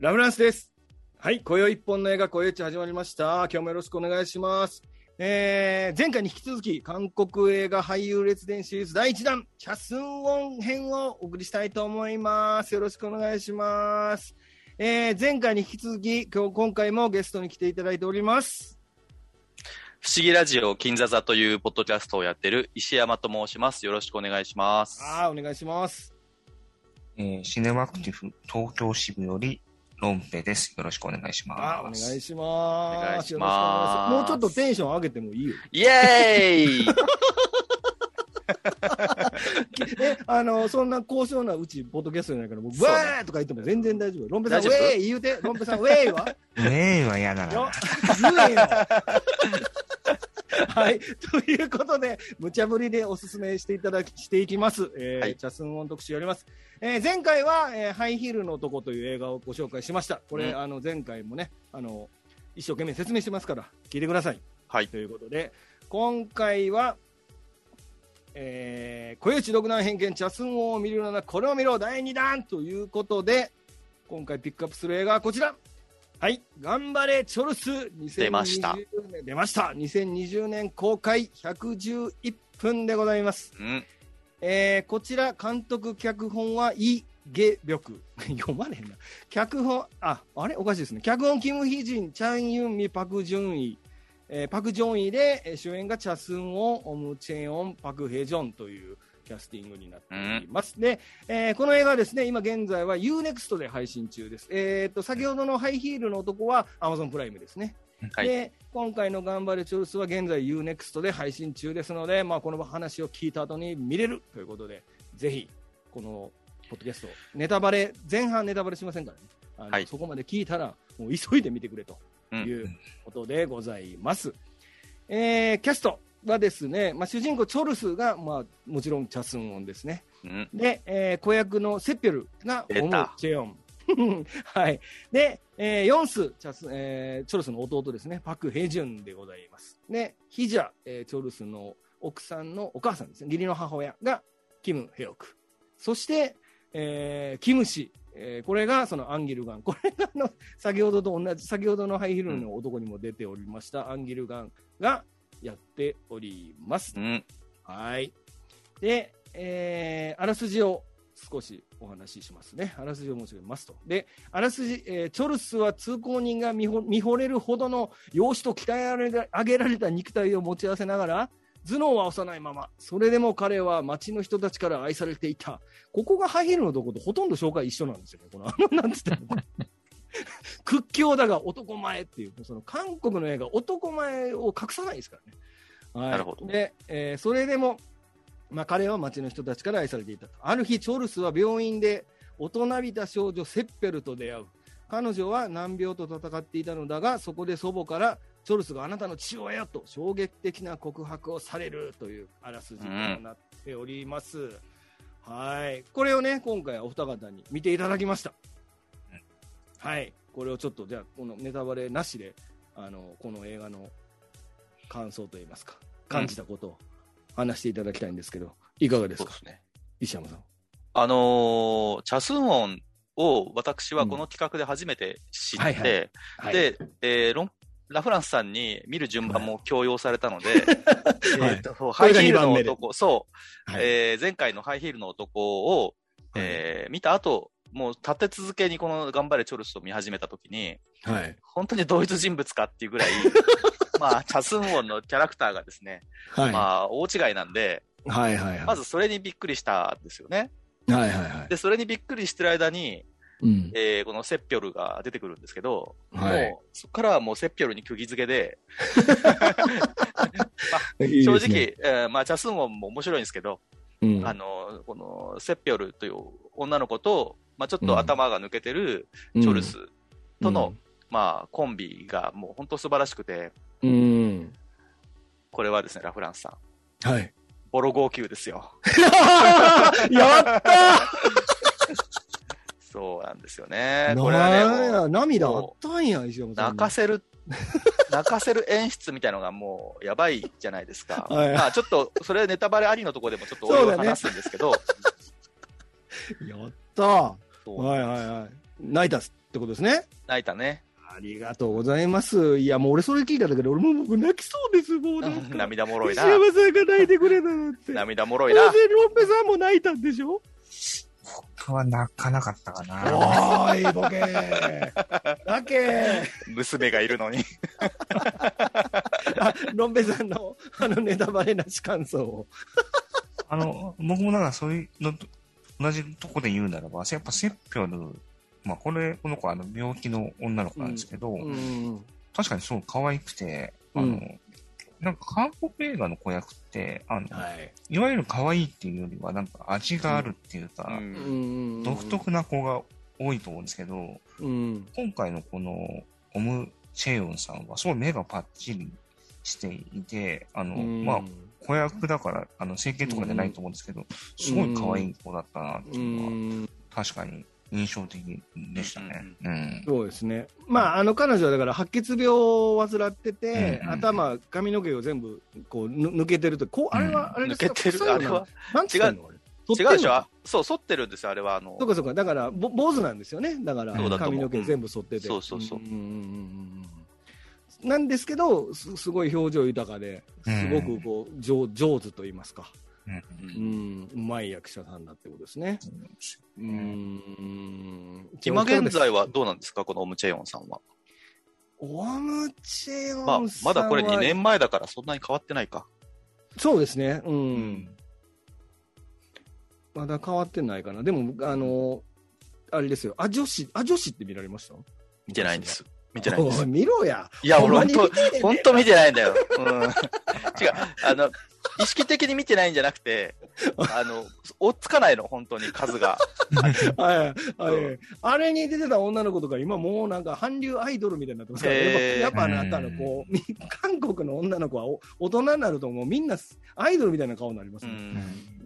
ラブランスです。はい、今宵一本の映画、今宵一始まりました。今日もよろしくお願いします。えー、前回に引き続き、韓国映画俳優列伝シリーズ第1弾、チャスンウォン編をお送りしたいと思います。よろしくお願いします。えー、前回に引き続き、今日、今回もゲストに来ていただいております。不思議ラジオ金座座というポッドキャストをやってる石山と申します。よろしくお願いします。あー、お願いします。えーシネマクティブ東京支部よりロンペです。よろしくお願いします。お願いします。お願いしますもうちょっとテンション上げてもいいよ。イエーイ え、あの、そんな高尚なうち、ポッドキャストじゃないから、もう、わーとか言っても全然大丈夫。ロンペさん、ウェーイ言うて、ロンペさん、ウェーイは？ウェイは嫌だよな。言えよ。はい。ということで、無茶ぶりでおすすめしていただき、していきます。えーはいチャスンオン特集やります。えー前回は、えーハイヒールの男という映画をご紹介しました。これ、うんあの、前回もね、あの、一生懸命説明してますから、聞いてください。はい。ということで、今回は、えー、小内独断偏見、チャスン王を見るならこれを見ろ第2弾ということで、今回ピックアップする映画はこちら。はい、頑張れチョルス。2020出ました。年。出ました。2020年公開。111分でございます。うん。えーこちら監督脚本はイ・ゲビョク読まれへんな。脚本ああれ？おかしいですね。脚本キム・ヒジンチャン・ユンミパク・ジュンイ、えーパク・ジョンイでえー主演がチャスンオンオム・チェヨンパク・ヘジョンというキャスティングになっております、で、えーこの映画はですね今現在は UNEXT で配信中です。えー、と先ほどのハイヒールの男は Amazon プライムですね。はい。で今回の「頑張れチョルス」は現在 UNEXT で配信中ですので、まあ、この話を聞いた後に見れるということでぜひこのポッドキャストネタバレ前半ネタバレしませんからね。あの、はい。そこまで聞いたらもう急いで見てくれとうん。いうことでございます、えーキャストはですね、まあ、主人公チョルスが、まあ、もちろんチャスンオンですねうん。で、えー子役のセッピョルがオムチェヨン。はい。で、えーヨンス、チャス、えーチョルスの弟ですね、パク・ヘジュンでございます。で、ヒジャ、えーチョルスの奥さんのお母さんですね、義理の母親がキム・ヘヨク。そして、えーキム氏、えーこれがそのアンギルガン。これがあの、先ほどと同じ、先ほどのハイヒールの男にも出ておりました、アンギルガンがやっております。うん。はい。で、えーあらすじを少しお話ししますね。あらすじを申し上げますと。で、あらすじ、えーチョルスは通行人が見惚れるほどの容姿と鍛え上げられた肉体を持ち合わせながら、頭脳は幼いまま、それでも彼は街の人たちから愛されていた。ここがハイヒールのとことほとんど紹介一緒なんですよね。この、あの、なんつって 屈強だが男前っていう、その韓国の映画、男前を隠さないですからね。はい、なるほどで、えーそれでも、まあ、彼は町の人たちから愛されていたと。ある日、チョルスは病院で大人びた少女セッペルと出会う。彼女は難病と戦っていたのだが、そこで祖母から、チョルスがあなたの父親と衝撃的な告白をされるというあらすじとなっております。はい。これをね、今回はお二方に見ていただきました。はい。これをちょっと、じゃあ、このネタバレなしで、あの、この映画の感想といいますか、感じたことを話していただきたいんですけど、いかがですか？ね。石山さん。あのーチャスンオンを私はこの企画で初めて知って、はいはい。はい、で、えーロンラフランスさんに見る順番も強要されたので、えっと、ハイヒールの男、そう、はい。えー前回のハイヒールの男を、えー見た後、もう立て続けにこの頑張れチョルスを見始めたときに、はい。本当に同一人物かっていうぐらい、まあ、チャスンオンのキャラクターがですね、はい。まあ、大違いなんで、はいはいはい。まずそれにびっくりしたんですよね。はいはいはい。で、それにびっくりしてる間に、うん。えーこのセッピョルが出てくるんですけど、はいもう、そこからはもうセッピョルに釘付けで、いいですね、正直、えーまあ、チャスンオンも面白いんですけど、うん、あの、このセッピョルという女の子と、まあ、ちょっと頭が抜けてるチチョルスとの、まあ、コンビがもう本当素晴らしくて、うん。うん。これはですね、ラフランスさん、はい。ボロ号泣ですよ。やった そうなんですよーね。これはね、涙あったんや、石山さん。泣かせる、泣かせる演出みたいのがもうやばいじゃないですか。はいまあちょっと、それネタバレありのところでもちょっとお話すんですけど、やったーそうはいはいはい。泣いたっす。ってことですね。泣いたね。ありがとうございます。いや、もう俺それ聞いただけで、俺も僕泣きそうです、もうなんか。涙もろいな。石山さんが泣いてくれたなんて。涙もろいなな。ぜロンペさんも泣いたんでしょ？僕は泣かなかったかな。おーい、ボケー。泣け娘がいるのに。あ、ロンペさんの、あの、ネタバレなし感想を。あの、僕もなんかそういうのと、同じとこで言うならば、やっぱセッピョル、まあこれ、この子はあの病気の女の子なんですけど、うん。確かにすごく可愛くて、あの、うんなんか韓国映画の子役って、あの、はい。いわゆる可愛いっていうよりは、なんか味があるっていうか、うんうん。独特な子が多いと思うんですけど、うん。今回のこのオム・チェヨンさんは、すごい目がパッチリしていて、あの、うんまあ、子役だから、あの、整形とかじゃないと思うんですけど、すごい可愛い子だったなってういうのは、ん。確かに印象的でしたね。うん。そうですね。まあ、あの、彼女はだから白血病を患ってて、うんうん頭、髪の毛を全部、こう、ぬ抜けてると、こう、あれは、あれですか抜けてる？あれは？なんつってんのあれ違うでしょ？そう、剃ってるんですよ、あれは。あのそうかそうか。だから、ぼ坊主なんですよね。だから髪の毛全部剃ってて。そうそうそうんんんうんなんですけど、すすごい表情豊かで、すごくこう、上上手と言いますか。うんうまい役者さんだってことですね。ううんん。今現在はうどうなんですか、このオムチェヨンさんは。オムチェヨンさんまあは、まだこれ2年前だからそんなに変わってないか。そうですね。うん。うんまだ変わってないかな。でも、あの、あれですよ。あ女子、あ女子って見られました？見てないんで。す。見てないんです。見ろや。いや、俺本当、本当見てないんだよ。うん。違う。あの、意識的に見てないんじゃなくて、あの、追っつかないの、本当に数が。はい、はい。あれに出てた女の子とか、今もうなんか韓流アイドルみたいになってますから、へーやっぱやっぱあなたのこう、み韓国の女の子はお大人になるともうみんなアイドルみたいな顔になりますうね。ん。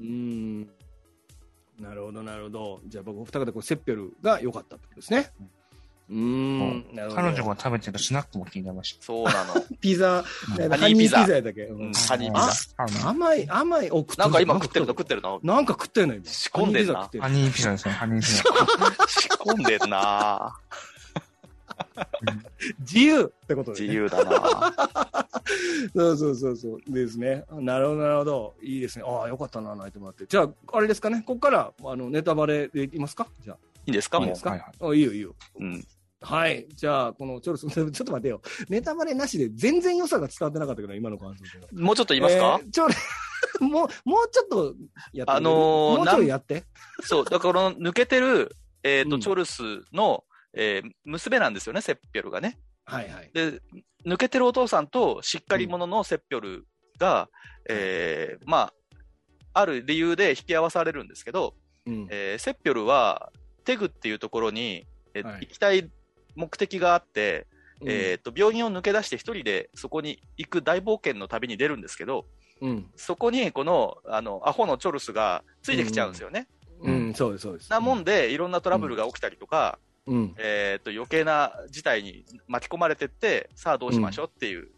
うん。なるほど、なるほど。じゃあ僕、お二方、こうセッペルが良かったってことですね。うん。なるほど。彼女が食べてるスナックも気になりました。そうなの。ピザ、うんハハニーピザやったっけ、うんうんハニーピザ。あ甘い、甘い、お、食なんか今食ってるの？の食ってるの？なんか食ってんの今？仕込んでんなハニーピザ食ってるハニーピザですね、ハニーピザ。仕込んでんな 自由ってことで、ね。自由だなそうそうそうそう。ですね。なるほど、なるほど。いいですね。ああ、よかったな、泣いてもらって。じゃあ、あれですかね？ここから、あの、ネタバレでいきますか？じゃあ。いいですか？もういいです。か、はいはいあいいよ、いいよ。うん。はい。じゃあ、このチョルス、ちょっと待ってよ。ネタバレなしで全然良さが伝わってなかったけど、今の感想で。もうちょっと言いますか？えーちょ、もう、もうちょっとやってあのーもうちょいやって。そう、だからこの抜けてる、えっと、うんチョルスの、えー娘なんですよね、セッピョルがね。はいはい。で、抜けてるお父さんとしっかり者のセッピョルが、えーまあ、ある理由で引き合わされるんですけど、うん。えーセッピョルはテグっていうところに、えーはい行きたい目的があって、うんえー、と病院を抜け出して一人でそこに行く大冒険の旅に出るんですけど、うん。そこにこのあのアホのチョルスがついてきちゃうんですよね。うん、そうです、そうです。なもんで、いろんなトラブルが起きたりとか、うん。えー、と余計な事態に巻き込まれてって、さあどうしましょうっていう。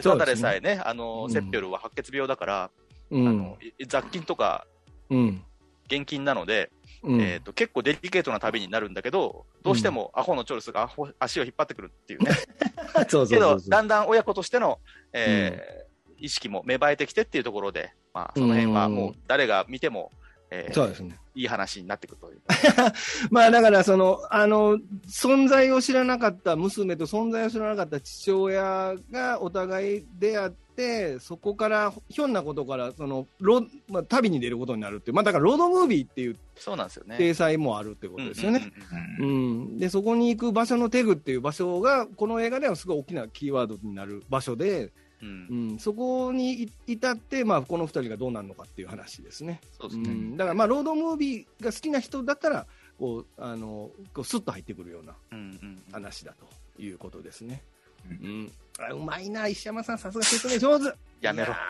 そうですねでさえね、あの、うんセッピョルは白血病だから、うんあの。い雑菌とかうん。現金なので、うん。えー、と結構デリケートな旅になるんだけど、どうしてもアホのチョルスがアホ足を引っ張ってくるっていうね。けど。だんだん親子としての、えー意識も芽生えてきてっていうところで、まあ、その辺はもう誰が見ても、えーそうですね。いい話になってくるという。まあだから、その、あの、存在を知らなかった娘と存在を知らなかった父親がお互い出会って、そこから、ひょんなことから、その、ロまあ、旅に出ることになるっていう、まあだからロードムービーっていうそうなんですよね。体裁もあるってことですよね。うんうん、でそこに行く場所のテグっていう場所がこの映画ではすごい大きなキーワードになる場所で、うんうん、そこにい至って、まあ、この2人がどうなるのかっていう話ですね。そうですね。うん、だから、まあ、ロードムービーが好きな人だったらこうあのこうスッと入ってくるような話だということですね。ううん、あうまいな、石山さん、さすが説明上手。やめろ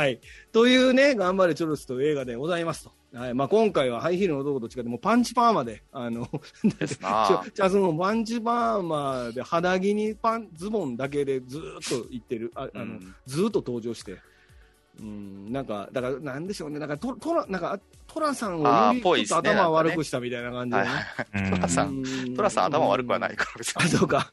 はい。というね、頑張れチョロスという映画でございますと。はい。まあ、今回はハイヒールの男と違って、もうパンチパーマで、あの、です ちなょじゃあそのパンチパーマで肌着にパンズボンだけでずーっと行ってる、ああの、うんずーっと登場して、うん、なんか、だから、なんでしょうね、なんか、トトラ、なんか、トラさんをちょっとぽいっすね頭悪くしたみたいな感じではいね。うんトラさんんトラさん頭悪くはないから、別あ、に。そうか。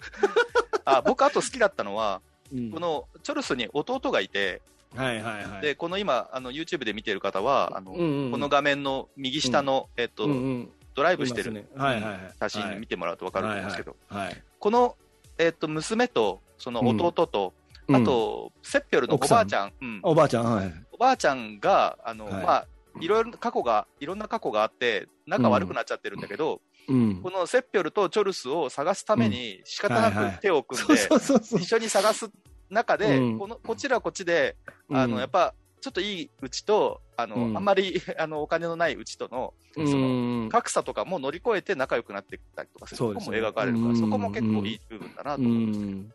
あ、僕あと好きだったのは、うんこのチョルスに弟がいて、はいはいはい。で、この今、あの、YouTube で見てる方は、あの、うんうんこの画面の右下の、えっと、うんうん、ドライブしてるね。はいはいはい。写真見てもらうと分かると思うんですけど、はいはい。はいこの、えっと、娘と、その弟と、うん。あ、と、セッペルのおばあちゃん、うん。おばあちゃん、はい。おばあちゃんが、あの、はい。まあ、いろいろ過去が、いろんな過去があって、仲悪くなっちゃってるんだけど、うん。こ。のセッピョルとチョルスを探すために仕方なく手を組んで。一緒に探す中で、うんこのこちらはこっちで、あの、うんやっぱ、ちょっといいうちと、あの、うんあんまり、あの、お金のないうちとの、その、うん格差とかも乗り越えて仲良くなっていったりとかするとこも描かれるから、うんそこも結構いい部分だなとう思うんです。ん。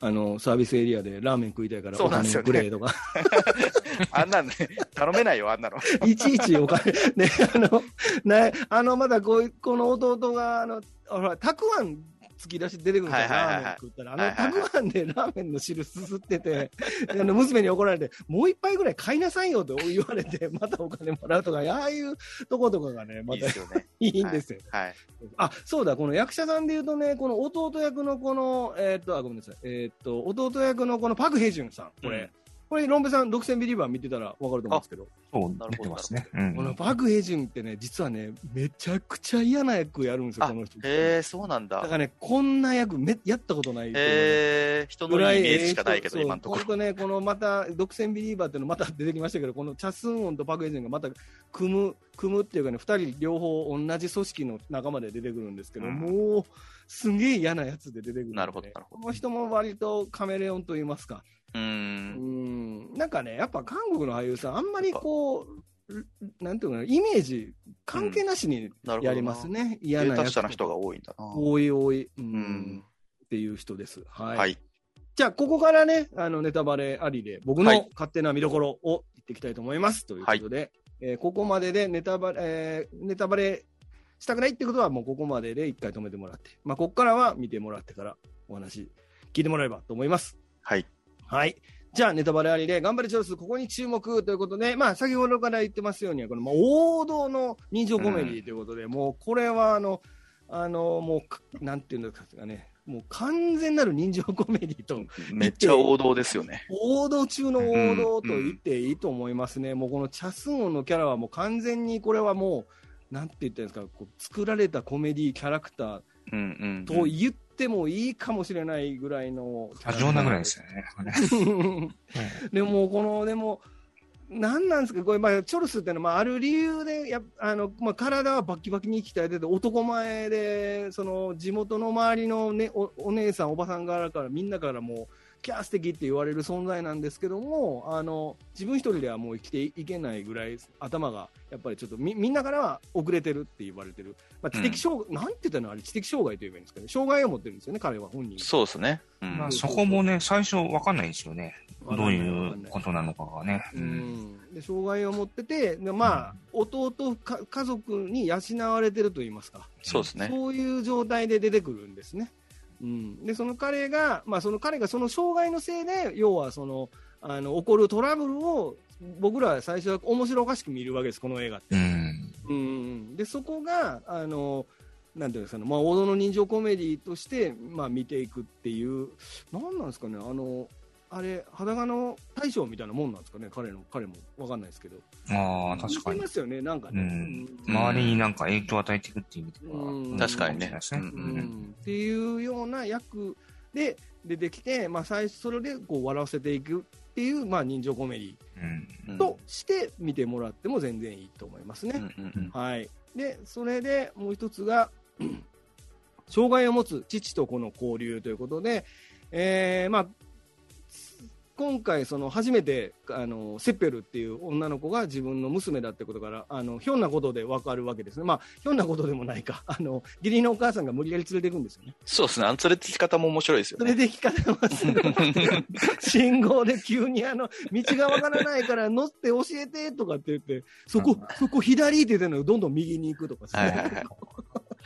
あの、サービスエリアでラーメン食いたいからお金くれとか。あんなんね、頼めないよ、あんなの。いちいちお金、ね、あの、ね、あの、まだこう、この弟が、あの、ほら、たくあん突き出し出てくるんですよ、はいはいはいはいラーメン食ったら。あの、たくあんでラーメンの汁すすってて、あの、娘に怒られて、もう一杯ぐらい買いなさいよと 言われて、またお金もらうとか、ああいうとことかがね、まいいた。いいんですよ。はい。あ、そうだ、この役者さんで言うとね、この弟役のこの、えーっと、あ、ごめんなさい。えーっと、弟役のこのパク・ヘジュンさん、これ。うんこれ、ロンベさん、独占ビリーバー見てたらわかると思うんですけど、そうなるほど出てますね。うんこのパク・ヘジュンってね、実はね、めちゃくちゃ嫌な役やるんですよ、あこの人。へえ、そうなんだ。だからね、こんな役め、やったことないと思うね。へえ、人のイメージしかないけど、今のところ。本当ね、このまた、独占ビリーバーっていうのまた出てきましたけど、このチャスンオンとパク・エジェンがまた組む、組むっていうかね、二人両方同じ組織の仲間で出てくるんですけど、うんもう、すんげえ嫌なやつで出てくるんで、なるほどなるほどこの人も割とカメレオンと言いますか。うんん、なんかね、やっぱ韓国の俳優さん、あんまりこう、なんていうのかな、イメージ関係なしにやりますね。嫌デーな役タ下の人が多いんだな。多い多い、うんんっていう人です。はい。はい。じゃあ、ここからね、あの、ネタバレありで、僕はいの勝手な見どころを言っていきたいと思います。ということで、えーここまででネタバレ、えーネタバレしたくないってことは、もうここまでで一回止めてもらって、まあ、ここからは見てもらってからお話聞いてもらえればと思います。はい。はい。じゃあ、ネタバレありで、頑張れチョイス、ここに注目ということで、まあ、先ほどから言ってますように、この、まあ、王道の人情コメディということで、もう、これは、あの、あの、もうか、なんていうんですかね、もう完全なる人情コメディと、めっちゃ王道ですよね。王道中の王道と言っていいと思いますね。もうこのチャスンオンのキャラはもう完全にこれはもう、なんて言ったんですか、こう作られたコメディキャラクターうんうん。と言ってもいいかもしれないぐらいの。過剰なぐらいですよね。でも、この、でも、なんなんですか、これ、まあ、チョルスってのは、まあ、ある理由で、やあのまあ、体はバッキバキに鍛えてて、男前で、その地元の周りの、ね、おお姉さん、おばさん側から、みんなからもう、キャー素敵って言われる存在なんですけども、あの自分一人ではもう生きていけないぐらい、頭がやっぱりちょっとみみんなからは遅れてるって言われてる、まあ、知的障害、なんて言ったのあれ、知的障害と言えばいいんですかね、障害を持ってるんですよね、彼は本人。そうですね。うんまあそこもね、最初わかんないんですよね。どういうとことなのかがね。ううんん、で障害を持ってて、でまあ、弟か、家族に養われてると言いますか、そうですね。そういう状態で出てくるんですね。うん、でその彼が、まあ、その彼がその障害のせいで、要はそのあの起こるトラブルを僕らは最初は面白おかしく見るわけです、この映画って。うん。うん、でそこがあのなんていうんですかね、まあ、王道の人情コメディとして、まあ、見ていくっていう、なんなんですかね、あのあれ、裸の大将みたいなもんなんですかね、彼の彼も。わかんないですけど、ああ、確かに。ま。すよね、なんかね。周りになんか影響を与えていくっていう意味でうん。は。確かにね。うん。うん。っていうような役で出てきて、まあ、最初それでこう笑わせていくっていう、まあ、人情コメディとして見てもらっても全然いいと思いますね。はい、でそれでもう一つが 障害を持つ父と子の交流ということで、えーまあ、今回、その初めてあのセッペルっていう女の子が自分の娘だってことからあのひょんなことで分かるわけですね、まあ、ひょんなことでもないか。あの義理のお母さんが無理やり連れていくんですよね。そうですね。あの連れてき方も面白いですよね。連れてき方はすごい。信号で急にあの道がわからないから乗って教えてとかって言ってそこそこ左って言ってるのにどんどん右に行くとかはいはいはい。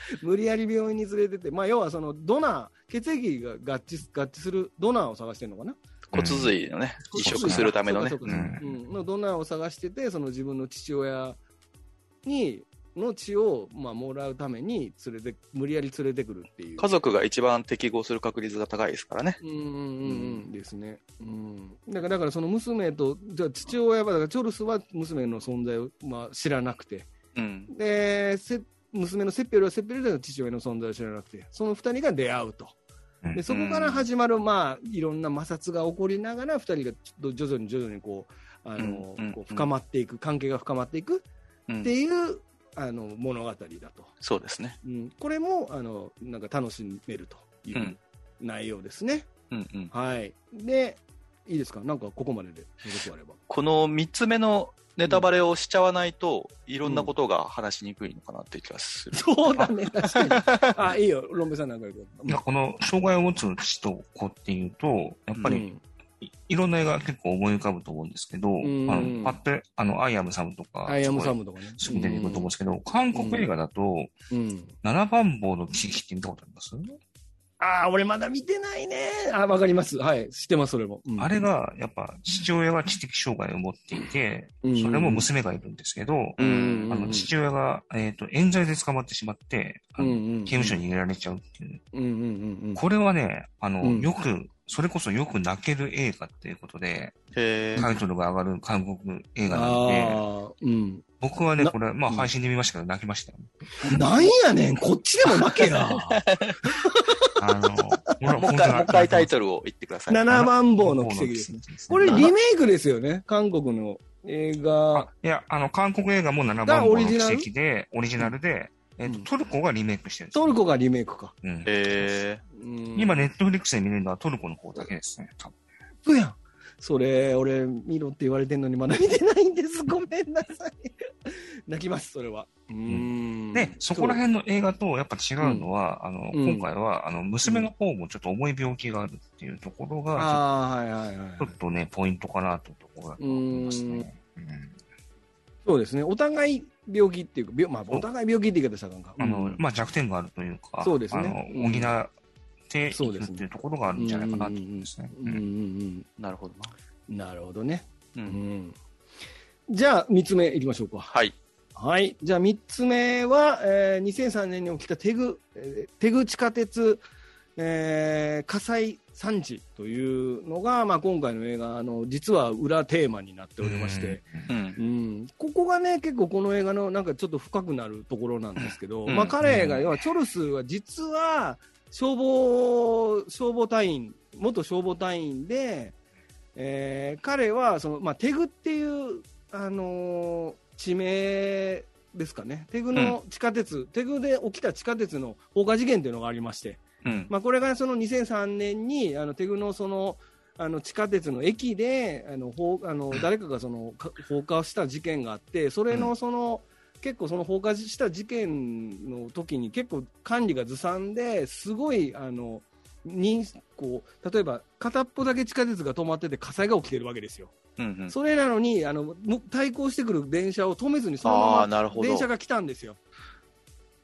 無理やり病院に連れてって、まあ、要はそのドナー血液が合致合致するドナーを探してるのかな骨髄のね、移植するためのねドナーを探してて、その自分の父親に、の血を、まあ、もらうために連れて、無理やり連れてくるっていう。家族が一番適合する確率が高いですからね。うんうんうんうんですね。うん。だから、だからその娘と、じゃあ父親は、だからチョルスは娘の存在を、まあ、知らなくて、うん。で、せ娘のセッペルはセッペルで父親の存在を知らなくて、その二人が出会うと。うんで、そこから始まる、まあ、いろんな摩擦が起こりながら、二人がちょっと徐々に徐々にこう、あの、こう深まっていく、関係が深まっていくうんっていう、あの、物語だと。そうですね。うん。これも、あの、なんか楽しめるといううん内容ですね。うんうん。はい。で、いいですか？なんかここまでで、ことあれば。この3つ目のネタバレをしちゃわないと、いろんなことが話しにくいのかなっていう気がする。そうだね、確かに。あ、いいよ、ロンベさんなんか言ういやこの障害を持つ父と子っていうと、やっぱりうんいいろんな映画が結構思い浮かぶと思うんですけど、んあのパッて、あの、アイアムサムとか、アイアムサムとかね。すぐ出てくると思うんですけど、韓国映画だと、うん。七番房の奇跡って見たことあります、ああ、俺まだ見てないね。あわかります。はい。知ってます、それも。うんあれが、やっぱ、父親が知的障害を持っていて、うんそれも娘がいるんですけど、うんあの、父親が、えっ、と、冤罪で捕まってしまって、あの刑務所に入れられちゃうっていう。これはね、あの、うんよく、それこそよく泣ける映画っていうことで、タイトルが上がる韓国映画なので、ああ、うん。僕はね、なこれ、まあうん配信で見ましたけど、泣きましたよ。なんやねん、こっちでも負けや。あの、もう一回、もう一回タイトルを言ってください。七番坊の奇跡ですね。これリメイクですよね、韓国の映画あ。いや、あの、韓国映画も7番坊の奇がオリジナル？跡で、オリジナルで、えっ、と、うんトルコがリメイクしてるんですトルコがリメイクか。うんへうん今、ネットフリックスで見れるのはトルコの方だけですね。多分やん。それ、俺、見ろって言われてんのにまだ見てないんです。ごめんなさい。泣きます、それは。うーんで、そこら辺の映画とやっぱ違うのは、あの、うん今回は、あの、娘の方もちょっと重い病気があるっていうところが、ああ、はいはいはいちょっとね、ポイントかなというところだと思いますね。うんそうですね。お互い病気っていうか、病まあ、お互い病気って言い方したかんか。あの、うんまあ、弱点があるというか、そうですね補っていくそうですねっていうところがあるんじゃないかなと思うんですね。うんうんうんなるほどな。うん。なるほどね。う。うんん。じゃあ、三つ目いきましょうか。はい。はい。じゃあ、三つ目は、えー、2003年に起きたテグ、えーテグ地下鉄、えー火災惨事というのが、まあ、今回の映画の実は裏テーマになっておりまして、うん。うん、ここがね、結構この映画のなんかちょっと深くなるところなんですけど、うん。まあ彼が、要はチョルスは実は消防、消防隊員、元消防隊員で、えー彼はその、まあ、テグっていう、あのー地名ですかね、テグの地下鉄、テグで起きた地下鉄の放火事件というのがありまして、うん。まあ、これがその2003年にあのテグのそのあの地下鉄の駅であの放あの 誰かがそのか放火をした事件があってそれのその、結構その放火した事件の時に結構管理がずさんですごいあのにこう例えば片っぽだけ地下鉄が止まってて火災が起きてるわけですよ。うんうん。それなのにあのむ対向してくる電車を止めずにそのまあま。電車が来たんですよ。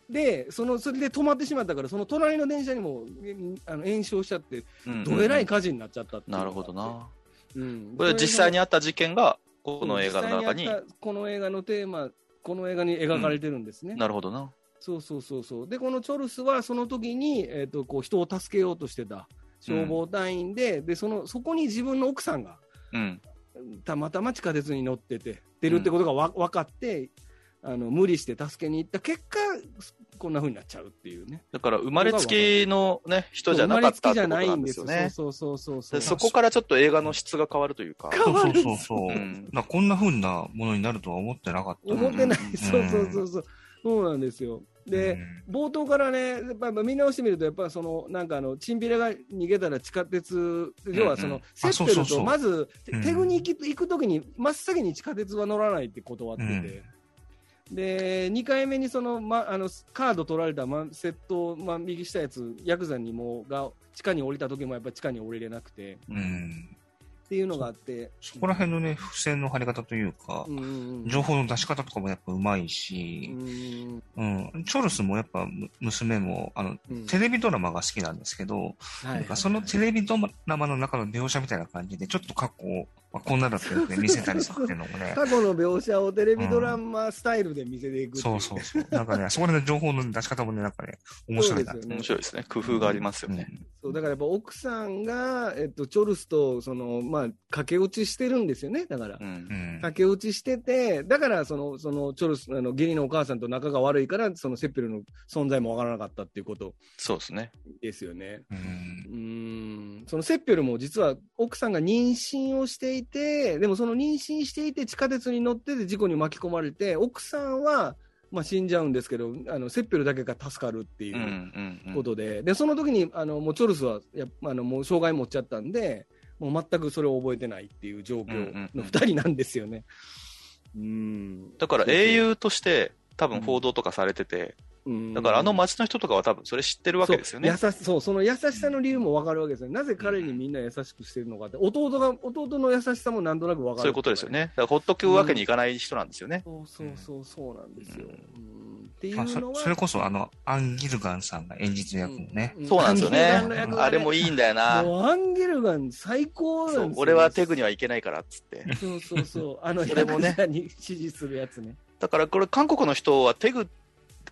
で、そのそれで止まってしまったから、その隣の電車にもえあの炎症しちゃって、うんうんどえらい火事になっちゃったってなるほどな。うん、これ実際にあった事件が、この映画の中に、この映画のテーマ、この映画に描かれてるんですね。なるほどな。そうそうそうそう。で、このチョルスはその時に、えっ、と、こう人を助けようとしてた消防隊員で、で、その、そこに自分の奥さんが、うん。たまたま地下鉄に乗ってて、出るってことがわ、分かって、あの、無理して助けに行った結果、こんな風になっちゃうっていうね。だから生まれつきのね、人じゃなかったってことなんですよね。そうそうそうそうでそこからちょっと映画の質が変わるというか。変わるそうそうそう。こんな風なものになるとは思ってなかった。思ってない、うんそうそうそうそう、そうなんですよ。で、冒頭からね、やっぱり見直してみると、やっぱりその、なんかあの、チンピラが逃げたら地下鉄、要はその、うんセッペルと、あそうそうそうまず、うんテグに行くときに、真っ先に地下鉄は乗らないって断ってて、で、2回目にその、ま、あの、カード取られた、ま、窃盗、万引きしたやつ、ヤクザにも、が、地下に降りた時もやっぱり地下に降りれなくて、うん。っていうのがあって、そこら辺のね、付箋の貼り方というかう、んうんうん。情報の出し方とかもやっぱうまいし、うん、チョルスもやっぱむ娘も、あの、うん。テレビドラマが好きなんですけど、はいなんかそのテレビドラマの中の描写みたいな感じで、ちょっと過去を、まあ、こんなだったよって見せたりするっていうのもね、過去の描写をテレビドラマスタイルで見せていくっていそうそうそう。なんかね、そこら辺の情報の出し方もね、なんかね、面白いな。そうですよね。面白いですね。工夫がありますよね。そうだからやっぱ奥さんが、えっと、チョルスとその、まあ、駆け落ちしてるんですよね、だからう。んう。ん。駆け落ちしてて、だからそのそのチョルスあの義理のお母さんと仲が悪いから、そのセッペルの存在もわからなかったっていうことそうですね。ですよね。うんうーんそのセッペルも実は奥さんが妊娠をしていて、でもその妊娠していて地下鉄に乗ってて事故に巻き込まれて、奥さんは、まあ、死んじゃうんですけど、あのセッペルだけが助かるっていうう。んうんうん。ことで、でその時にあのもうチョルスはやあのもう障害持っちゃったんで、もう全くそれを覚えてないっていう状況の2人なんですよね。うん。だから英雄として多分報道とかされてて、うんだからあの街の人とかは多分それ知ってるわけですよね。そう優しそう、その優しさの理由も分かるわけですよ。なぜ彼にみんな優しくしてるのかって、弟が、弟の優しさもなんとなく分かる。そういうことですよ。ね。だからほっとくわけにいかない人なんですよね。そうそうそう、そうなんですよ。うんうんっていうまあ、そのは、それこそ、あの、アン・ギルガンさんが演じてる役もね、んそうなんですよねあれもいいんだよな。もうアンゲルガン最高なんですよ。そう俺はテグにはいけないからっつって。そうそうそう。あの、それもねするやつね。だからこれ韓国の人はテグ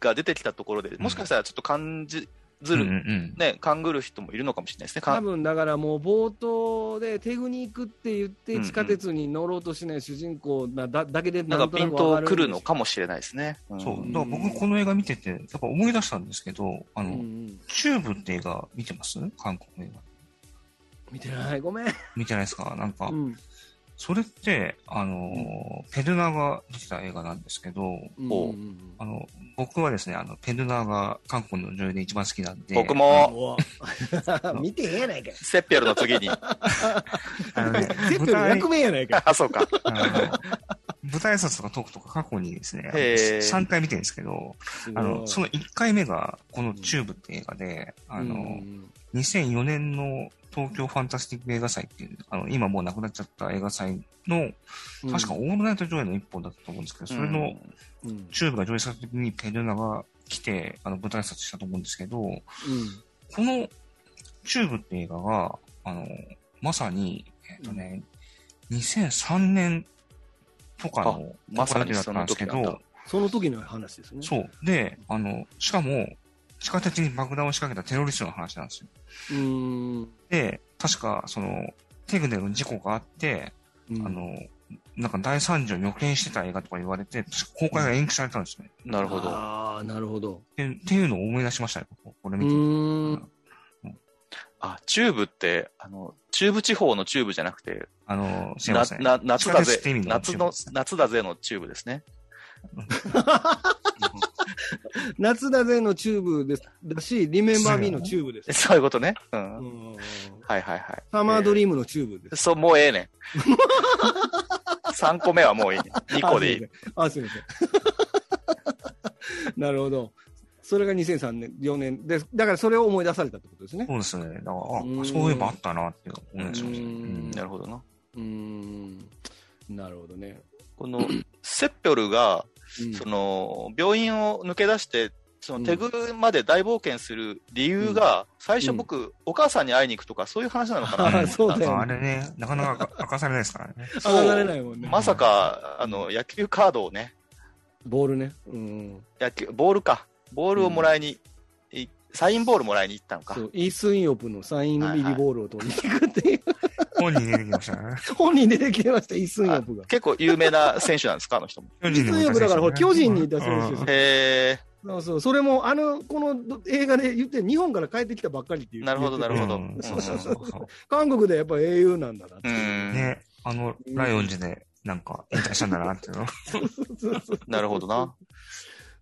が出てきたところで、もしかしたらちょっと感じずうんうる、ん。ね、勘ぐる人もいるのかもしれないですね。か多分だからもう冒頭でテグに行くって言って地下鉄に乗ろうとしない主人公なだだけでなんかピンとくるのかもしれないですね。うん。そう。だから僕この映画見てて、やっぱ思い出したんですけど、あの、うんうん。チューブって映画見てます？韓国の映画。見てない。ごめん、見てないですか？なんか、うんそれって、あのー、ペルナが出てた映画なんですけど、うん。おう。ん。あの、僕はですね、あの、ペルナが韓国の女優で一番好きなんで、僕うんも、お 見てへんやないかい。セッペルの次に。あのね、セッペルの役名やないかい。あ、そうか。あの舞台挨拶とかトークとか過去にですね、へー。3回見てるんですけど、あの、その1回目が、このチューブって映画で、あの、うん2004年の東京ファンタスティック映画祭っていう、あの、今もうなくなっちゃった映画祭の、確かオールナイト上映の一本だったと思うんですけど、それのうん。チューブが上映された時にペルナが来て、あの、舞台挨拶したと思うんですけど、うん。このチューブって映画が、あの、まさに、えっ、とね、2003年とかのまさにだったんですけど、その時の話ですね。そう。で、あの、しかも、地下鉄に爆弾を仕掛けたテロリストの話なんですよ。うーんで、確か、その、テグでの事故があって、うんあの、なんか大惨事を予見してた映画とか言われて、公開が延期されたんですね。なるほど。ああなるほどでっていうのを思い出しましたよ、ここれう見て。ーんあ、チューブって、あの、中部地方のチューブじゃなくて、あの、すいません。な夏だぜ夏の夏だぜのチューブですね。夏だぜのチューブですだし、 Remember Me のチューブです。そういうことね。うん。うんはいはいはい。 Summer Dream のチューブです。そう、もうええねん。3個目はもういいね。2個でいい。あ、すみません。あすいませんなるほど。それが2003年、4年で、だからそれを思い出されたってことですね。そうですね。だから、あうんそういえばあったなって思い出しましたなるほどな。うーん。なるほどね。この、セッピョルが、うんその、病院を抜け出して、そのテグまで大冒険する理由が、最初僕、お母さんに会いに行くとか、そういう話なのかなあーそうだよねあれね、なかなか明かされないですからね。そうないもんね。まさか、あの、野球カードをね、ボールね。うん。野球、ボールか。ボールをもらいに、いサインボールもらいに行ったのかそ。う、イ・スンヨプのサイン入りボールを取りに行くっていう、本人出てきましたね。本人出てきてました、イ・スンヨプが。結構有名な選手なんですか、あの人も。巨イ・スンヨプだから、ほら、巨人にいた選手ですうんへそうそう、それも、あの、この映画で言って、日本から帰ってきたばっかりっていう。なるほどなるほどうんそうそうそう。韓国でやっぱ英雄なんだなって。ね、あの、ライオンズで、なんか、引退したんだなっていうの。なるほどな。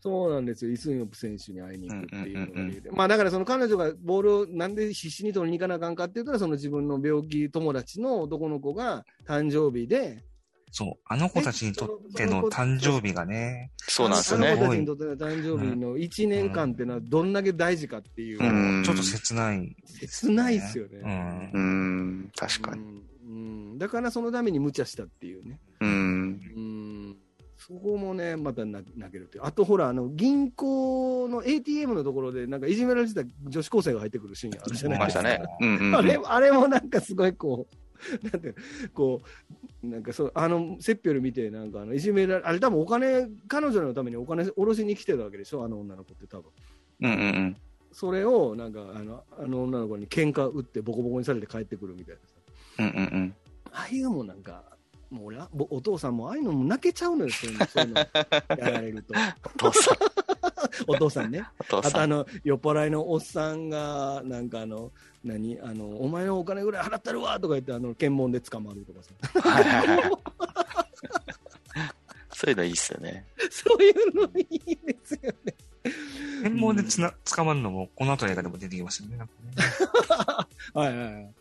そうなんですよ、イ・スンヨプ選手に会いに行くっていうの。まあだからその彼女がボールをなんで必死に取りに行かなあかんかって言ったら、その自分の病気友達の男の子が誕生日で、そう、あの子たちにとっての誕生日がね、そうなんですよね。あの子たちにとっての誕生日の1年間っていうのはどんだけ大事かっていう。うんちょっと切ない。切ないっすよね。うんう。ん、確かに。うん。うんん、だからそのために無茶したっていうね。うん。うんそこもね、また泣けるって。あとほら、あの、銀行の ATM のところで、なんかいじめられてた女子高生が入ってくるシーンあるじゃないですか。ましたね。うんうんうん。あれ、あれもなんかすごいこう、なんて、こう、なんかそう、あの、セッピョル見て、なんかあの、いじめられ、あれ多分お金、彼女のためにお金下ろしに来てたわけでしょ、あの女の子って多分。うんうんうん。それを、なんか、あの、あの女の子に喧嘩打ってボコボコにされて帰ってくるみたいなさ。うんうんうん。ああいうもんなんか、もう俺お父さんもああいうのも泣けちゃうのよ、そういうのそういうのやられると。お父さん、お父さんね。お父さん。あとあの、酔っ払いのおっさんが、なんかあの、何？あの、お前のお金ぐらい払ったるわとか言って、あの、検問で捕まるとかさ。はいはいはいそういうのいいっすよね。そういうのいいですよね。検問でつな、捕まるのも、この後の映画でも出てきましたよね。なんかね はいはいはい。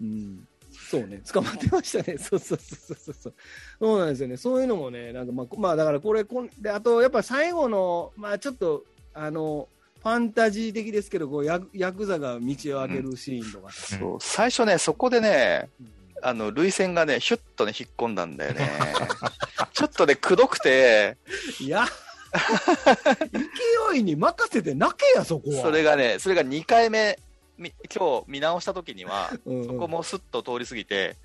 うん。そうね、捕まってましたね。そうそうそうそうそう。そうなんですよね。そういうのもね、なんかまあ、まあだからこれ、こんで、あとやっぱ最後の、まあちょっと、あの、ファンタジー的ですけど、こう、ヤクヤクザが道を開けるシーンとかさ、そう。最初ね、そこでね、うんあの、涙腺がね、ヒュッとね、引っ込んだんだよね。ちょっとね、くどくて、いや、勢いに任せて泣けや、そこは。それがね、それが2回目、み今日見直した時には、うんうんそこもスッと通り過ぎて、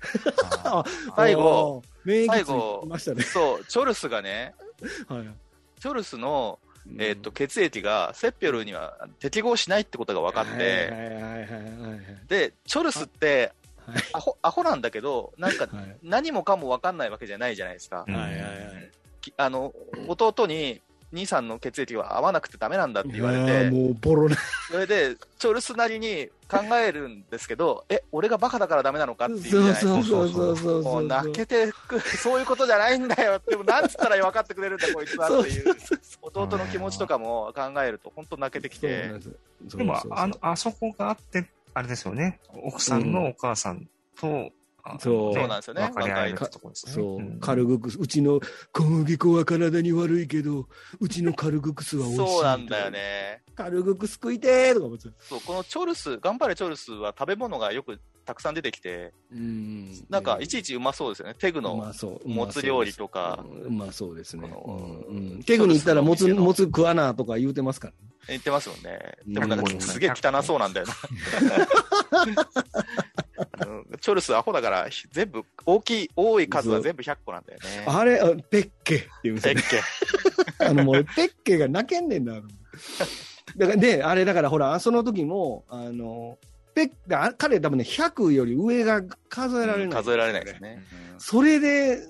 あ 最後、最後。そう、チョルスがね、はい。チョルスの、えっ、と、血液がセッピョルには適合しないってことが分かって、はいはいはいはいはいで、チョルスってはいアホ、アホなんだけど、なんかはい何もかも分かんないわけじゃないじゃないですか。うんはいはいはい。きあの、弟に、兄さんの血液は合わなくてダメなんだって言われて、もうボロな。それで、チョルスなりに考えるんですけど、え、俺がバカだからダメなのかっていうじゃそう。そうそうそうそうもそうう。泣けてく、そういうことじゃないんだよ。でも、なんつったら分かってくれるんだ、こいつはっていう。弟の気持ちとかも考えると、本当泣けてきてでもそうそうあの、あそこがあって、あれですよね。奥さんのお母さんと、あそうそうなんですよね分かり合えるってとこですね。そう、んカルグクス、うちの小麦粉は体に悪いけど、うちのカルグクスは美味しい。そうなんだよ。ね。カルグクス食いてーとか思ってた。そう、このチョルス、頑張れチョルスは食べ物がよくたくさん出てきて、うんなんかいちいちうまそうですよね。テグのもつ料理とか、うまそうですね。このうんうんテグに行ったらもつ、もつ食わなとか言うてますからね。言ってますよね。でもなんかすげえ汚そうなんだよな。チョルスアホだから、全部、大きい、多い数は全部100個なんだよね。あれ、あペッケって言うんですよね。ペッケ。あの、もう、ペッケが泣けんねんな。だから、で、あれ、だから、ほら、その時も、あの、ペッあ彼多分ね、100より上が数えられない。数えられないですね。うんそれで、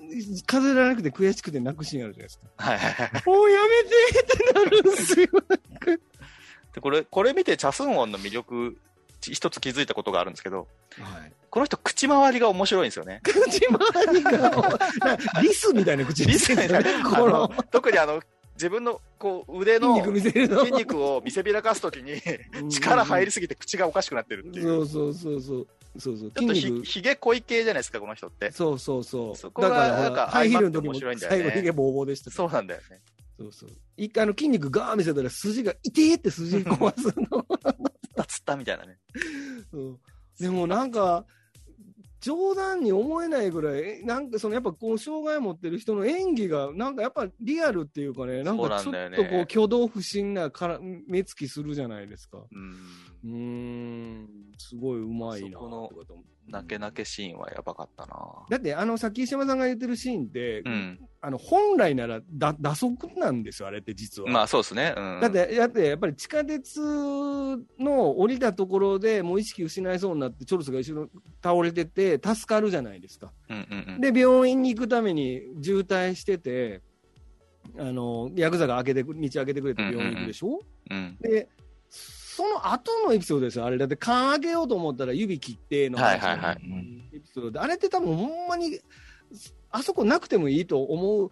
数えられなくて悔しくて泣くシーンあるじゃないですか。はいはいはい。もうやめてってなるんですよ。で、これ、これ見てチャスンオンの魅力、ち一つ気づいたことがあるんですけど、はい。この人口周りが面白いんですよね。口周りが、リスみたいな口リスみたいな特にあの、自分のこう腕筋の？筋肉を見せびらかすときに力入りすぎて口がおかしくなってるっていう。そうそうそうそう。そうそう。ちょっとひ。ひげ濃い系じゃないですか、この人って。そうそうそう。そこがだからほら、なんかハイヒールの時も相まって面白いんだよね最後ひげボーボーでした。そうなんだよね。そうそう。一回あの筋肉ガーン見せたら筋が痛えって筋壊すの。つったつったみたいなね。そうでもなんか、冗談に思えないぐらい、なんかそのやっぱこう障害を持ってる人の演技が、なんかやっぱリアルっていうかね、なんかちょっとこう挙動不審なから目つきするじゃないですか。うん。うーん、すごいうまいなそこのとかと思う泣け泣けシーンはやばかったなだってあのさっき石山さんが言ってるシーンって、うん。あの本来ならだ打足なんですよ、あれって実は。まあそうですね。うん。だって、だってやっぱり地下鉄の降りたところでもう意識失いそうになって、チョルスが後ろ倒れてて、助かるじゃないですか。うんうんうん。で、病院に行くために渋滞してて、あの、ヤクザが開けてく、道開けてくれて病院に行くでしょ、うん。で、その後のエピソードですよ、あれ。だって缶開けようと思ったら指切ってのはいはいはい。うんエピソードで、あれって多分ほんまに、あそこなくてもいいと思う、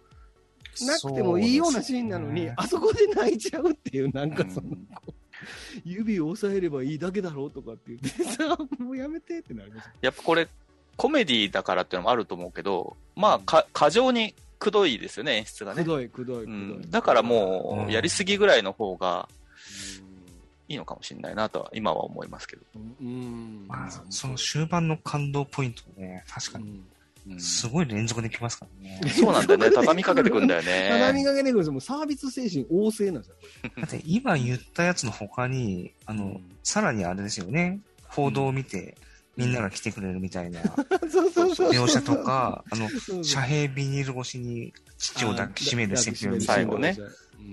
なくてもいいようなシーンなのに、ね。あそこで泣いちゃうっていう、なんかその、うん。指を押さえればいいだけだろうとかって言って さ、もうやめてってなります。やっぱこれ、コメディだからっていうのもあると思うけど、まあ、か過剰にくどいですよね、演出がね。くどい、くどい、くうどい。ん、だからもうん。う、やりすぎぐらいの方がいいのかもしれないなとは、今は思いますけど。うん、うんまあ、その終盤の感動ポイントね、確かに。うんうんすごい連続できますからね。そうな んだよね。畳みかけてくんだよ畳みね。かけてくるんですよ。もうサービス精神旺盛なんですよ。だって今言ったやつの他に、あの、うんさらにあれですよね。報道を見て、みんなが来てくれるみたいな そうそうそう。描写とか、あの、遮蔽ビニール越しに父を抱きしめる設定を見て最後ね。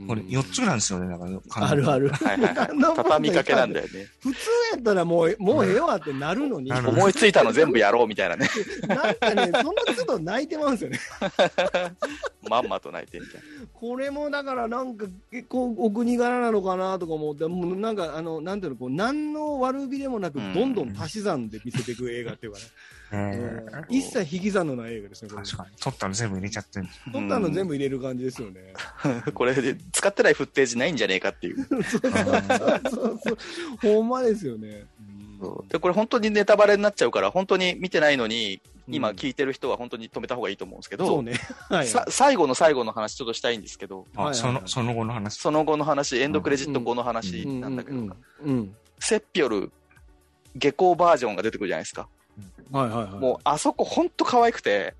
うんこれ4つぐらいなんですよね、なんか。あるある。はいはいはい。畳みかけなんだよね。普通やったらもう、もうええわってなるのに、思いついたの全部やろうみたいなね。なんかね、その都度泣いてますよね。まんまと泣いてみたいこれもだからなんか結構お国柄なのかなとか思って、もうなんかあの、なんていうの、こう、何の悪びでもなく、うんどんどん足し算で見せていく映画っていうかね。一切引き算のない映画ですね、これ。確かに。取ったの全部入れちゃってる。な。取ったの全部入れる感じですよね。う んこれで使ってないフッテージないんじゃねえかっていう。そうそうそうそう。ほんまですよね。そうで、これ本当にネタバレになっちゃうから、本当に見てないのに、今うん聞いてる人は本当に止めた方がいいと思うんですけど、そうね。はい。さ最後の最後の話ちょっとしたいんですけど、その、その後の話。その後の話、エンドクレジット後の話なんだけど、セッピョル下校バージョンが出てくるじゃないですか。うん。はいはいはい。もう、あそこほんと可愛くて、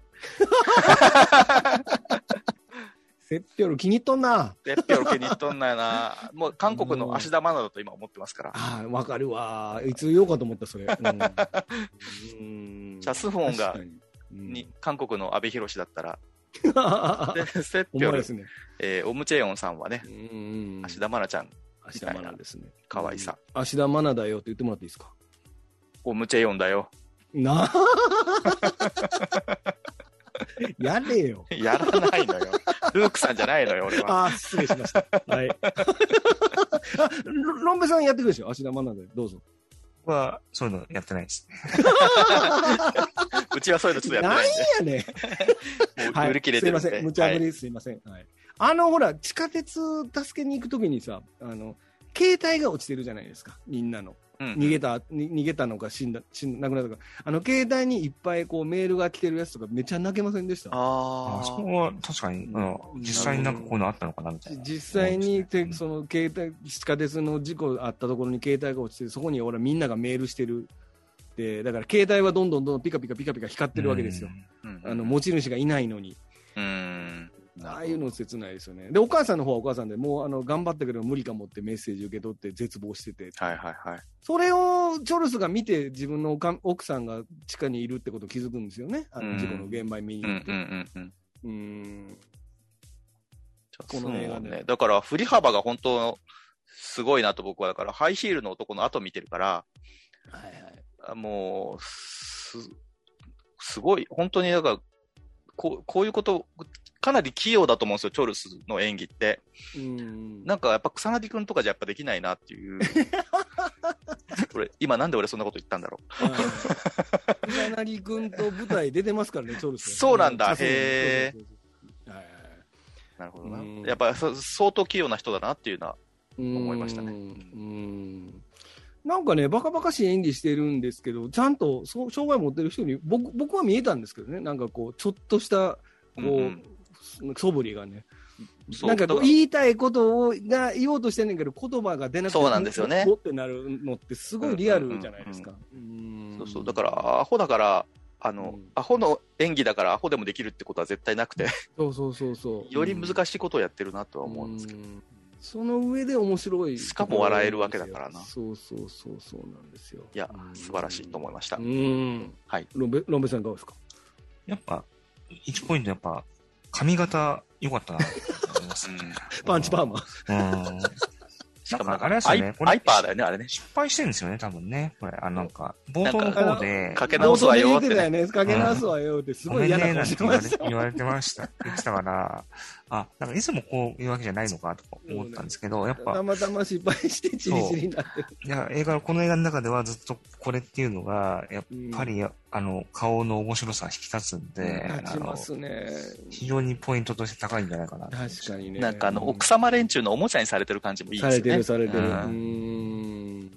セッピョル気に入っとんな。セッピョル気に入っとんなよな。もう韓国の芦田愛菜だと今思ってますから。ああ、わかるわ。いつ言おうかと思った、それ。うん。うんチャスフォンがにうんに韓国の阿部寛だったら、セッピョルで、すね。えーオムチェヨンさんはね、うん芦田愛菜ちゃん、芦田愛菜ですね。可愛さ。うん。芦田愛菜だよって言ってもらっていいですか？オムチェヨンだよ。なあ やれよ。やらないのよ。ルークさんじゃないのよ、俺は。ああ、失礼しました。はい。あロロンベさんやってくるでしょ？芦田愛菜で。どうぞ。僕は、そういうのやってないですね。うちはそういうのちょっとやってないんなんやねん。で、もう売り切れてるんで。すいません、無茶ぶりすいません。はい。あの、ほら、地下鉄助けに行くときにさ、あの、携帯が落ちてるじゃないですか、みんなの。はい逃げた、に逃げたのか死んだ、死んなくなったか。あの、携帯にいっぱいこうメールが来てるやつとかめっちゃ泣けませんでした？ああそこあ。は確かに、うん実際になんかこういうのあったのかなみたいな。実際にて、うんその携帯、地下鉄の事故あったところに携帯が落ちてる、そこに俺みんながメールしてる。で、だから携帯はどんどんどんどんピカピカピカピカ光ってるわけですよ。うんあの、持ち主がいないのに。うん。ああいうの切ないですよね。で、お母さんの方はお母さんでもう、あの、頑張ったけど無理かもってメッセージ受け取って絶望してて。はいはいはい。それをチョルスが見て自分のおか奥さんが地下にいるってことを気づくんですよね。あうんの事故の現場に見にうんうん行って。うんうん。うん。ここの映画でね。だから、振り幅が本当、すごいなと僕は、だから、ハイヒールの男の後見てるから、はいはい。あもう、す、すごい、本当に、だから、こう、こういうこと、かなり器用だと思うんですよ、チョルスの演技って。うん。なんか、やっぱ草薙くんとかじゃやっぱできないなっていう。俺、今なんで俺そんなこと言ったんだろう。草薙君と舞台出てますからね、チョルス。そうなんだへーそうそうそうはいはいはいなるほどなうん。やっぱそ相当器用な人だなっていうのは、思思いましたねうん。なんかね、バカバカしい演技してるんですけど、ちゃんとそう障害持ってる人に僕僕は見えたんですけどね、なんかこう、ちょっとした、こう、うん素振りがね。そうなんか言いたいことをが言おうとしてんねんけど、言葉が出なくて、そうなんですよねおってなるのってすごいリアルじゃないですか。うんそうそう。だから、アホだから、あの、うんアホの演技だからアホでもできるってことは絶対なくて、そうそうそうそう。より難しいことをやってるなとは思うんですけど。うんその上で面白い。しかも笑えるわけだからなそうそうそうそうなんですよ。いやうん、素晴らしいと思いましたう。ん。はい。ロンベ、ロンベさんいかがですか？やっぱ、1ポイントやっぱ、髪型良かったなと思います。パンチパーマ。うん。しかもなんかあれですよねこれアイパーだよね、あれね。失敗してるんですよね、多分ね。これ、あの、なんか、冒頭の方で、かけ直すわよって。かけ直すわよって、すごい嫌な顔してて言われました。言われてました。言ってたから、あ、なんかいつもこういうわけじゃないのかとか思ったんですけど、やっぱた、またま失敗してチリチリになってる。いや、映画、この映画の中ではずっとこれっていうのが、やっぱり、あの、顔の面白さが引き立つんで、立ちますね。あの非常にポイントとして高いんじゃないかな。確かにね。なんかあの、奥様連中のおもちゃにされてる感じもいいですよね。されてる、されてる。ううんーん。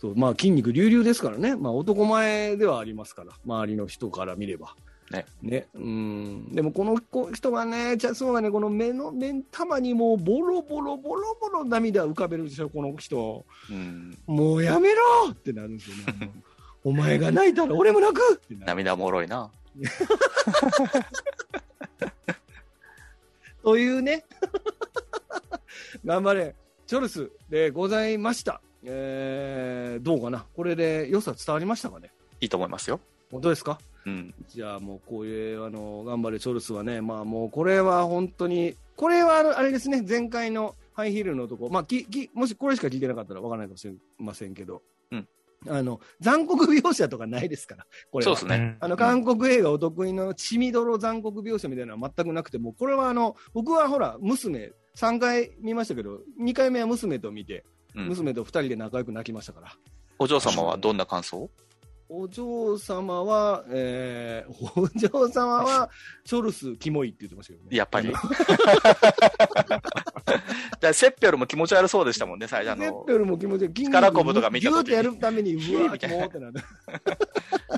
そう、まあ筋肉隆々ですからね。まあ男前ではありますから。周りの人から見れば。ね。ね。うん。でもこの子人がね、じゃそうがね、この目の、目ん玉にもうボロボロボロボロ涙浮かべるでしょ、この人。うん。もうやめろってなるんですよね。お前が泣いたら俺も泣くってなる。涙もろいな。というね、頑張れ、チョルスでございました。えー、どうかなこれで良さ伝わりましたかねいいと思いますよ。本当ですか？うん。じゃあもうこういう、あの、頑張れチョルスはね、まあもうこれは本当に、これはあのあれですね、前回のハイヒールのとこ、まあきき、もしこれしか聞いてなかったらわからないかもしれませんけど、うんあの、残酷描写とかないですから、これは。そうですね。あの、韓国映画お得意の血みどろ残酷描写みたいなのは全くなくて、もうこれはあの、僕はほら、娘、3回見ましたけど、2回目は娘と見て、うん娘と2人で仲良く泣きましたから。お嬢様はどんな感想？お嬢様は、えー、お嬢様は、チョルス、キモいって言ってましたけどね。やっぱり。あだセッペルも気持ち悪そうでしたもんね、最初あののセッ、ペルも気持ちいい。力こぶとか見た時にギューってやるために、うわー、キ みたいなモーってなる。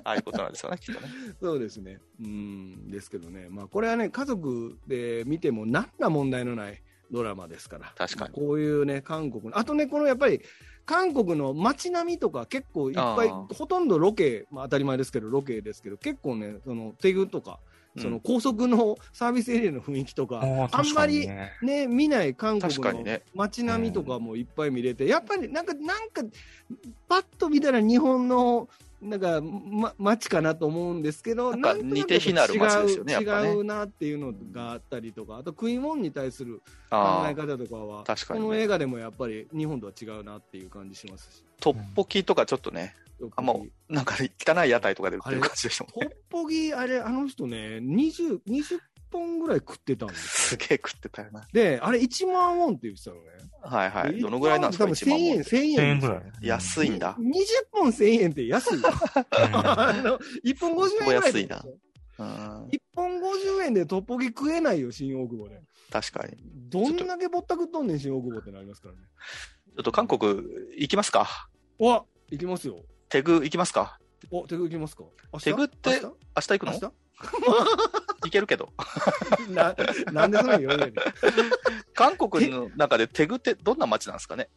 ああいうことなんですよね、きっとね。そうですね。うん、ですけどね。まあ、これはね、家族で見ても何ら問題のないドラマですから。確かにこういうね、韓国の。あとね、このやっぱり、韓国の街並みとか結構いっぱい、あほとんどロケ、まあ当たり前ですけど、ロケですけど、結構ね、その、テグとか、その高速のサービスエリアの雰囲気とか、あーあんまりねね、見ない韓国の街並みとかもいっぱい見れて、やっぱりなんか、なんか、パッと見たら日本の、なんか、ま、街かなと思うんですけど、なんか似て非なる街ですよね違うなっていうのがあったりとか、あと食い物に対する考え方とかは、確かにね。この映画でもやっぱり日本とは違うなっていう感じしますし。トッポキとかちょっとね、あんま、なんか汚い屋台とかで売ってる感じでしたもんね。トッポギ、あれ、あの人ね、20、20本ぐらい食ってたんですよ。すげえ食ってたよな。で、あれ1万ウォンって言ってたのね。はいはい。どのぐらいなんですか、多分一番1000円、も。1000円。1000円ぐらい。安いんだ。20本1000円って安いよ。あの、1本50円ぐらいで。安いなうん1本50円でトッポギ食えないよ、新大久保で。確かに。どんだけぼったくっとんねん、新大久保ってなりますからね。ちょっと韓国行きますかわ行きますよ。テグ行きますか？お、テグ行きますか？テグって明日？行くの？明日？行けるけど。な、なんでそれ言われる韓国の中でテグってどんな街なんですかね？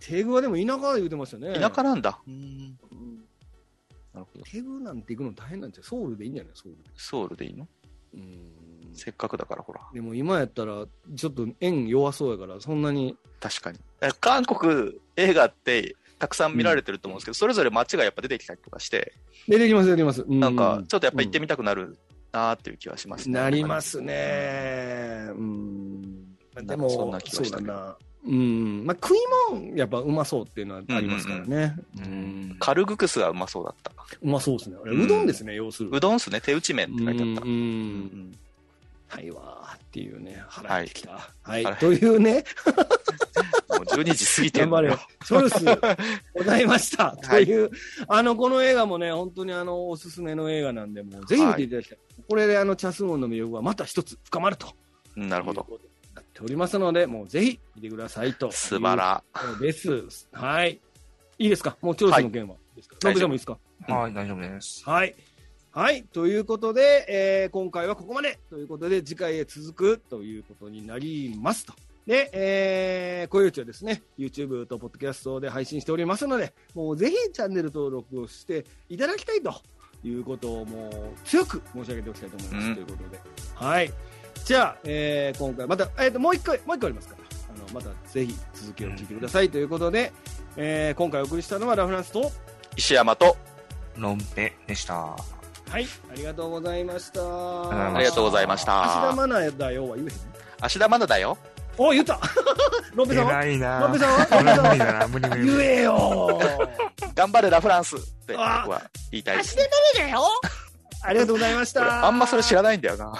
テグはでも田舎言うてましたね。田舎なんだ。うんなるほど。テグなんて行くの大変なんじゃソウルでいいんじゃない？ソウルで。ソウルでいいの？うん。せっかくだからほら。でも今やったら、ちょっと円弱そうやから、そんなに。確かに。え韓国映画ってたくさん見られてると思うんですけど、それぞれ街がやっぱ出てきたりとかして、出てきます、出てきます。うなんかちょっとやっぱ行ってみたくなるなーっていう気はしますね。なりますね。うん。でも、そんな気はしたけどそうだな。うん。まあ、食い物、やっぱうまそうっていうのはありますからね。ううんん。カルグクスがうまそうだった。うまそうですね。あれうんうどんですね、要するに。うどんっすね、手打ち麺って書いてあった。うんう。んはいわーっていうね、腹減ってきた。はい。はいというね、もう12時過ぎてる頑張れよ。チョルス、ございました。いという、あの、この映画もね、本当にあの、おすすめの映画なんで、もうぜひ見ていただきたい。これであの、チャスモンの魅力はまた一つ深まると。うんなるほど。。なっておりますので、もうぜひ見てくださいと。素晴ら。です。はい。いいですか？もうチョルスの件は。ですか？大丈夫ですか？はい、大丈夫です。はい。はい。ということで、えー今回はここまでということで、次回へ続くということになりますと。で、えー、こういううちはですね、YouTube と Podcast で配信しておりますので、もうぜひチャンネル登録をしていただきたいということをもう強く申し上げておきたいと思います。うんということで。はい。じゃあ、えー今回また、えーと、もう一回、もう一回ありますから、あの、またぜひ続きを聞いてくださいということで、えー今回お送りしたのはラフランスと、石山と、ロンペでした。はい、ありがとうございました。ありがとうございまし芦田た。愛菜だよは言えへん。芦田愛菜だよ。お言った。ロンペさんは？偉いな。ロンペさんは？ロンペさん無理無理。言えよ。頑張れラフランスって僕は言いたい足で無理だよ。ありがとうございました。あんまそれ知らないんだよな。